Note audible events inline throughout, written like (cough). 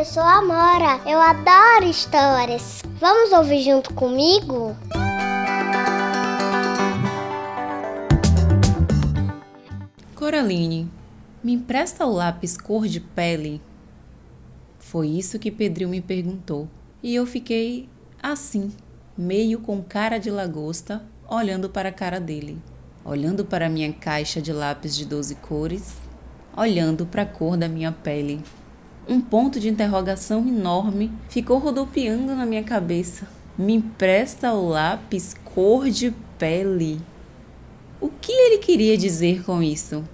eu sou a Mora. Eu adoro histórias. Vamos ouvir junto comigo? Coraline, me empresta o lápis cor de pele? Foi isso que Pedrinho me perguntou. E eu fiquei assim, meio com cara de lagosta, olhando para a cara dele, olhando para minha caixa de lápis de 12 cores, olhando para a cor da minha pele. Um ponto de interrogação enorme ficou rodopiando na minha cabeça. Me empresta o lápis cor de pele. O que ele queria dizer com isso?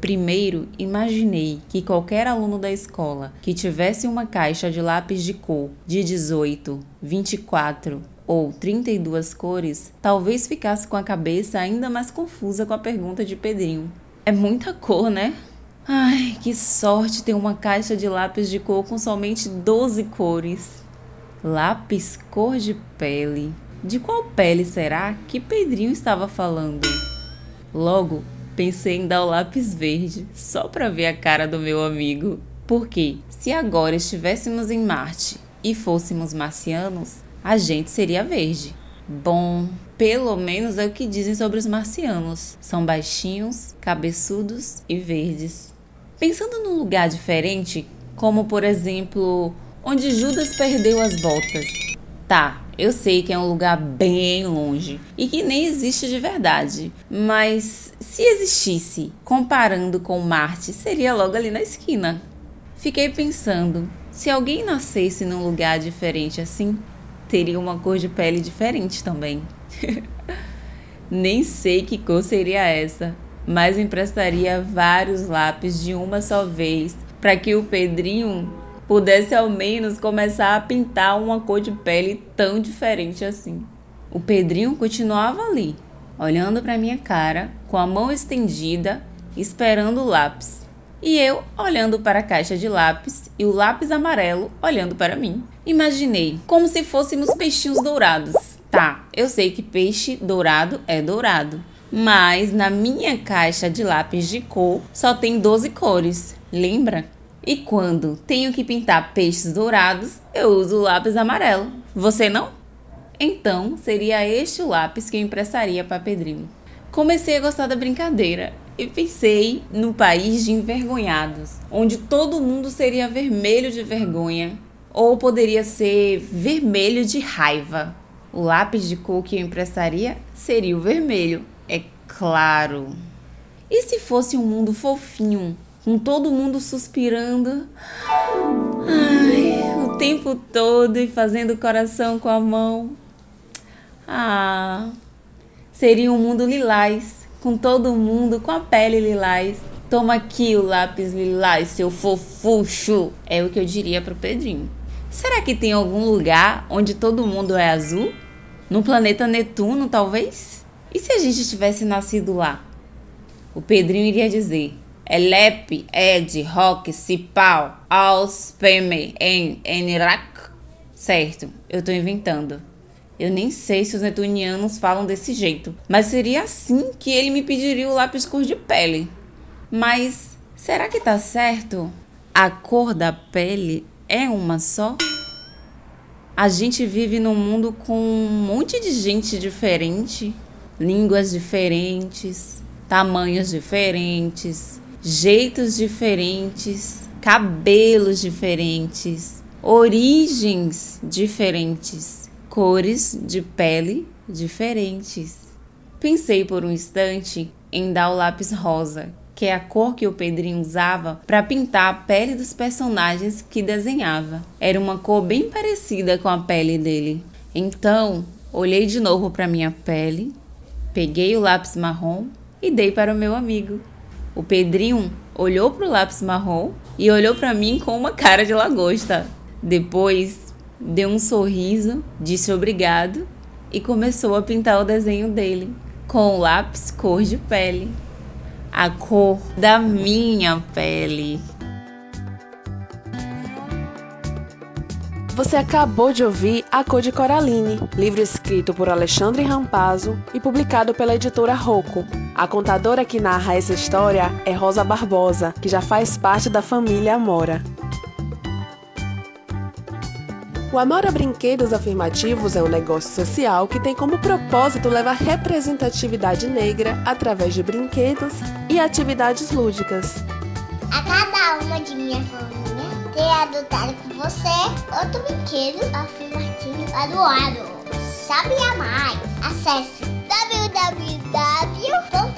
Primeiro, imaginei que qualquer aluno da escola que tivesse uma caixa de lápis de cor de 18, 24 ou 32 cores, talvez ficasse com a cabeça ainda mais confusa com a pergunta de Pedrinho. É muita cor, né? Ai, que sorte ter uma caixa de lápis de cor com somente 12 cores. Lápis cor de pele. De qual pele será que Pedrinho estava falando? Logo, pensei em dar o lápis verde, só para ver a cara do meu amigo. Porque, se agora estivéssemos em Marte e fôssemos marcianos, a gente seria verde. Bom, pelo menos é o que dizem sobre os marcianos. São baixinhos, cabeçudos e verdes. Pensando num lugar diferente, como por exemplo, onde Judas perdeu as botas. Tá, eu sei que é um lugar bem longe e que nem existe de verdade, mas se existisse, comparando com Marte, seria logo ali na esquina. Fiquei pensando, se alguém nascesse num lugar diferente assim, teria uma cor de pele diferente também. (laughs) Nem sei que cor seria essa, mas emprestaria vários lápis de uma só vez para que o Pedrinho pudesse ao menos começar a pintar uma cor de pele tão diferente assim. O Pedrinho continuava ali, olhando para minha cara, com a mão estendida, esperando o lápis. E eu olhando para a caixa de lápis e o lápis amarelo olhando para mim. Imaginei como se fôssemos peixinhos dourados. Tá, eu sei que peixe dourado é dourado, mas na minha caixa de lápis de cor só tem 12 cores, lembra? E quando tenho que pintar peixes dourados, eu uso o lápis amarelo. Você não? Então, seria este o lápis que eu emprestaria para Pedrinho. Comecei a gostar da brincadeira e pensei no país de envergonhados, onde todo mundo seria vermelho de vergonha, ou poderia ser vermelho de raiva. O lápis de cor que eu emprestaria seria o vermelho, é claro. E se fosse um mundo fofinho, com todo mundo suspirando ai, o tempo todo e fazendo coração com a mão? Ah, seria um mundo lilás, com todo mundo com a pele lilás. Toma aqui o lápis lilás, seu fofucho. É o que eu diria pro Pedrinho. Será que tem algum lugar onde todo mundo é azul? No planeta Netuno, talvez? E se a gente tivesse nascido lá? O Pedrinho iria dizer: Elep, Ed, Rock, Cipau, Auspeme, En, Enirac. Certo, eu tô inventando. Eu nem sei se os netunianos falam desse jeito, mas seria assim que ele me pediria o lápis cor de pele. Mas será que tá certo? A cor da pele é uma só? A gente vive num mundo com um monte de gente diferente línguas diferentes, tamanhos diferentes, jeitos diferentes, cabelos diferentes, origens diferentes, cores de pele diferentes. Pensei por um instante em dar o lápis rosa, que é a cor que o Pedrinho usava para pintar a pele dos personagens que desenhava. Era uma cor bem parecida com a pele dele. Então, olhei de novo para minha pele Peguei o lápis marrom e dei para o meu amigo. O Pedrinho olhou para o lápis marrom e olhou para mim com uma cara de lagosta. Depois deu um sorriso, disse obrigado e começou a pintar o desenho dele com o lápis cor de pele. A cor da minha pele. Você acabou de ouvir A Cor de Coraline, livro escrito por Alexandre Rampazzo e publicado pela editora Rocco. A contadora que narra essa história é Rosa Barbosa, que já faz parte da família Amora. O Amora Brinquedos Afirmativos é um negócio social que tem como propósito levar representatividade negra através de brinquedos e atividades lúdicas. A cada uma de minhas família ter adotado com você outro brinquedo afirmativo adoado. Sabe a mais? Acesse www